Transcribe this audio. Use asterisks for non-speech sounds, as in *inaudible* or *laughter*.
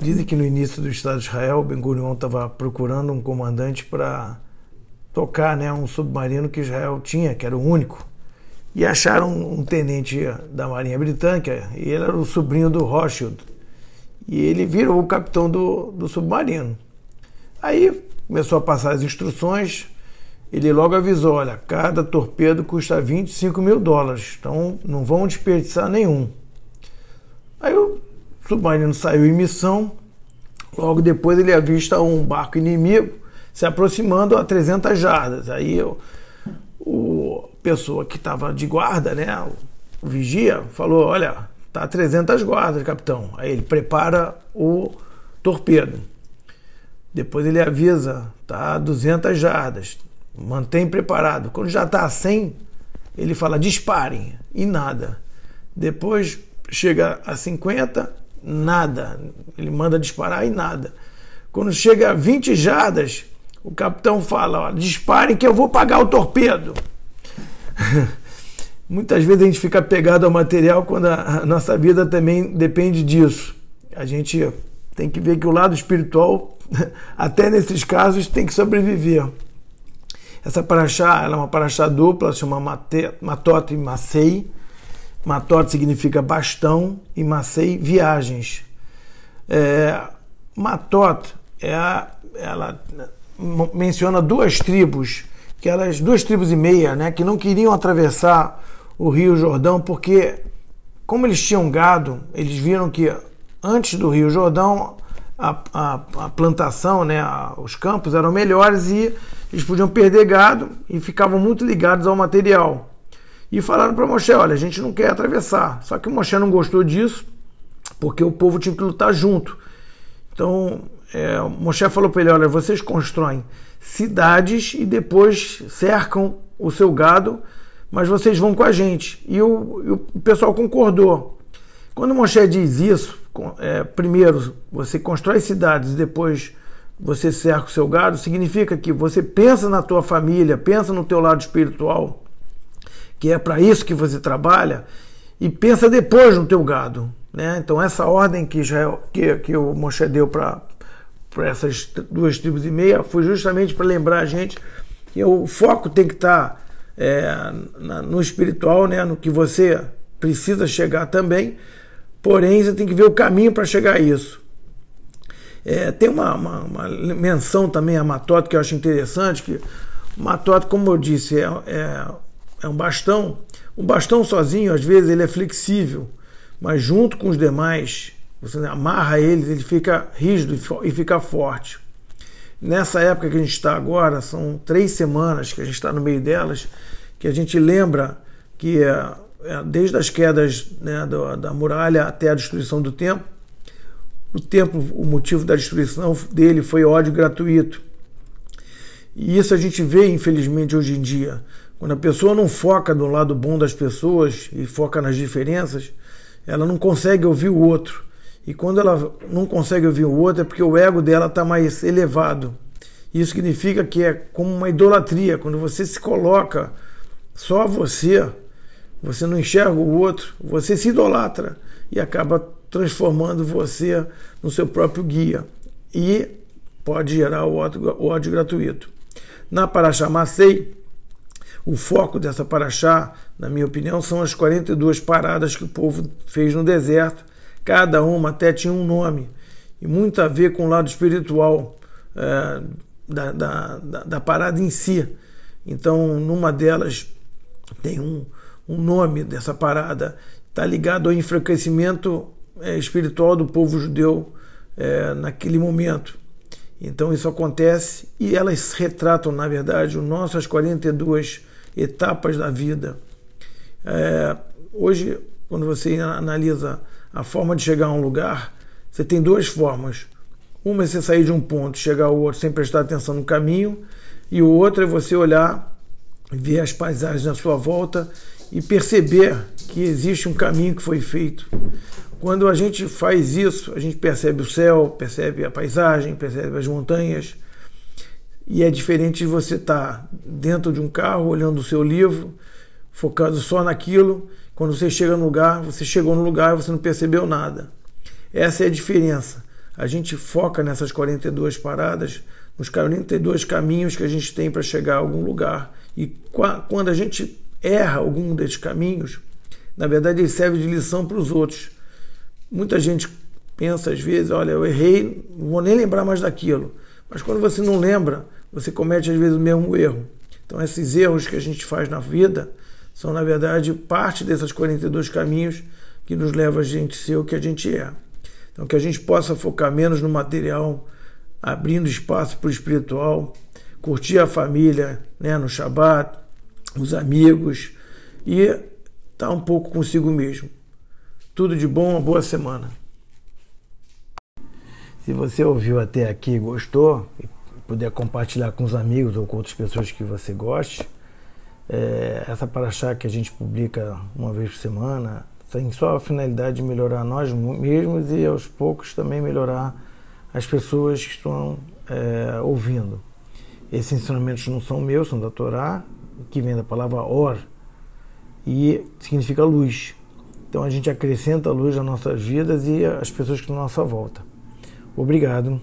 Dizem que no início do Estado de Israel, Ben Gurion estava procurando um comandante para tocar né, um submarino que Israel tinha, que era o único. E acharam um tenente da Marinha Britânica, e ele era o sobrinho do Rothschild. E ele virou o capitão do, do submarino. Aí começou a passar as instruções, ele logo avisou: olha, cada torpedo custa 25 mil dólares, então não vão desperdiçar nenhum. Aí o submarino saiu em missão, logo depois ele avista um barco inimigo se aproximando a 300 jardas. Aí o, o pessoa que estava de guarda, né, o vigia, falou: olha, tá a 300 guardas, capitão. Aí ele prepara o torpedo. Depois ele avisa, tá a 200 jardas mantém preparado. Quando já está a 100, ele fala disparem e nada. Depois chega a 50, nada. Ele manda disparar e nada. Quando chega a 20 jardas, o capitão fala: ó, disparem que eu vou pagar o torpedo. *laughs* Muitas vezes a gente fica pegado ao material quando a nossa vida também depende disso. A gente tem que ver que o lado espiritual, *laughs* até nesses casos, tem que sobreviver. Essa paraxá ela é uma paraxá dupla, chama Matot e Masei. Matot significa bastão e Masei viagens. É, Matot é a, ela menciona duas tribos, que elas duas tribos e meia, né, que não queriam atravessar o Rio Jordão porque como eles tinham gado, eles viram que antes do Rio Jordão a, a, a plantação, né, a, os campos eram melhores e eles podiam perder gado e ficavam muito ligados ao material. E falaram para Moshe: olha, a gente não quer atravessar. Só que o Moshe não gostou disso, porque o povo tinha que lutar junto. Então, é, Moshe falou para ele: olha, vocês constroem cidades e depois cercam o seu gado, mas vocês vão com a gente. E o, o pessoal concordou. Quando Moshe diz isso, é, primeiro você constrói cidades e depois você cerca o seu gado, significa que você pensa na tua família, pensa no teu lado espiritual, que é para isso que você trabalha, e pensa depois no teu gado. Né? Então essa ordem que, Israel, que, que o Moshe deu para essas duas tribos e meia foi justamente para lembrar a gente que o foco tem que estar tá, é, no espiritual, né? no que você precisa chegar também, porém você tem que ver o caminho para chegar a isso. É, tem uma, uma, uma, menção também a Matote que eu acho interessante, que Matote, como eu disse, é, é, é um bastão. Um bastão sozinho, às vezes, ele é flexível, mas junto com os demais, você amarra ele, ele fica rígido e fica forte. Nessa época que a gente está agora, são três semanas que a gente está no meio delas, que a gente lembra que é, é desde as quedas né, da, da muralha até a destruição do templo, o tempo, o motivo da destruição dele foi ódio gratuito. E isso a gente vê, infelizmente, hoje em dia. Quando a pessoa não foca no lado bom das pessoas e foca nas diferenças, ela não consegue ouvir o outro. E quando ela não consegue ouvir o outro é porque o ego dela está mais elevado. Isso significa que é como uma idolatria. Quando você se coloca só você, você não enxerga o outro, você se idolatra e acaba transformando você no seu próprio guia e pode gerar o ódio, o gratuito. Na Paraxá Macei, o foco dessa Paraxá, na minha opinião, são as 42 paradas que o povo fez no deserto. Cada uma até tinha um nome e muito a ver com o lado espiritual é, da, da, da, da, parada em si. Então, numa delas tem um, um nome dessa parada, está ligado ao enfraquecimento é, espiritual do povo judeu é, naquele momento. Então isso acontece e elas retratam, na verdade, o nossas 42 etapas da vida. É, hoje, quando você analisa a forma de chegar a um lugar, você tem duas formas. Uma é você sair de um ponto chegar ao outro sem prestar atenção no caminho, e o outro é você olhar, ver as paisagens à sua volta e perceber que existe um caminho que foi feito. Quando a gente faz isso, a gente percebe o céu, percebe a paisagem, percebe as montanhas. E é diferente de você estar tá dentro de um carro, olhando o seu livro, focado só naquilo. Quando você chega no lugar, você chegou no lugar e você não percebeu nada. Essa é a diferença. a gente foca nessas 42 paradas, nos 42 caminhos que a gente tem para chegar a algum lugar. E quando a gente erra algum desses caminhos, na verdade ele serve de lição para os outros. Muita gente pensa às vezes, olha, eu errei, não vou nem lembrar mais daquilo. Mas quando você não lembra, você comete às vezes o mesmo erro. Então esses erros que a gente faz na vida são na verdade parte desses 42 caminhos que nos leva a gente ser o que a gente é. Então, que a gente possa focar menos no material, abrindo espaço para o espiritual, curtir a família né, no Shabat, os amigos e estar tá um pouco consigo mesmo. Tudo de bom, uma boa semana. Se você ouviu até aqui e gostou, e puder compartilhar com os amigos ou com outras pessoas que você goste, é, essa paraxá que a gente publica uma vez por semana, tem só a finalidade de melhorar nós mesmos e aos poucos também melhorar as pessoas que estão é, ouvindo. Esses ensinamentos não são meus, são da Torá, que vem da palavra or, e significa luz. Então a gente acrescenta a luz às nossas vidas e às pessoas que estão à nossa volta. Obrigado.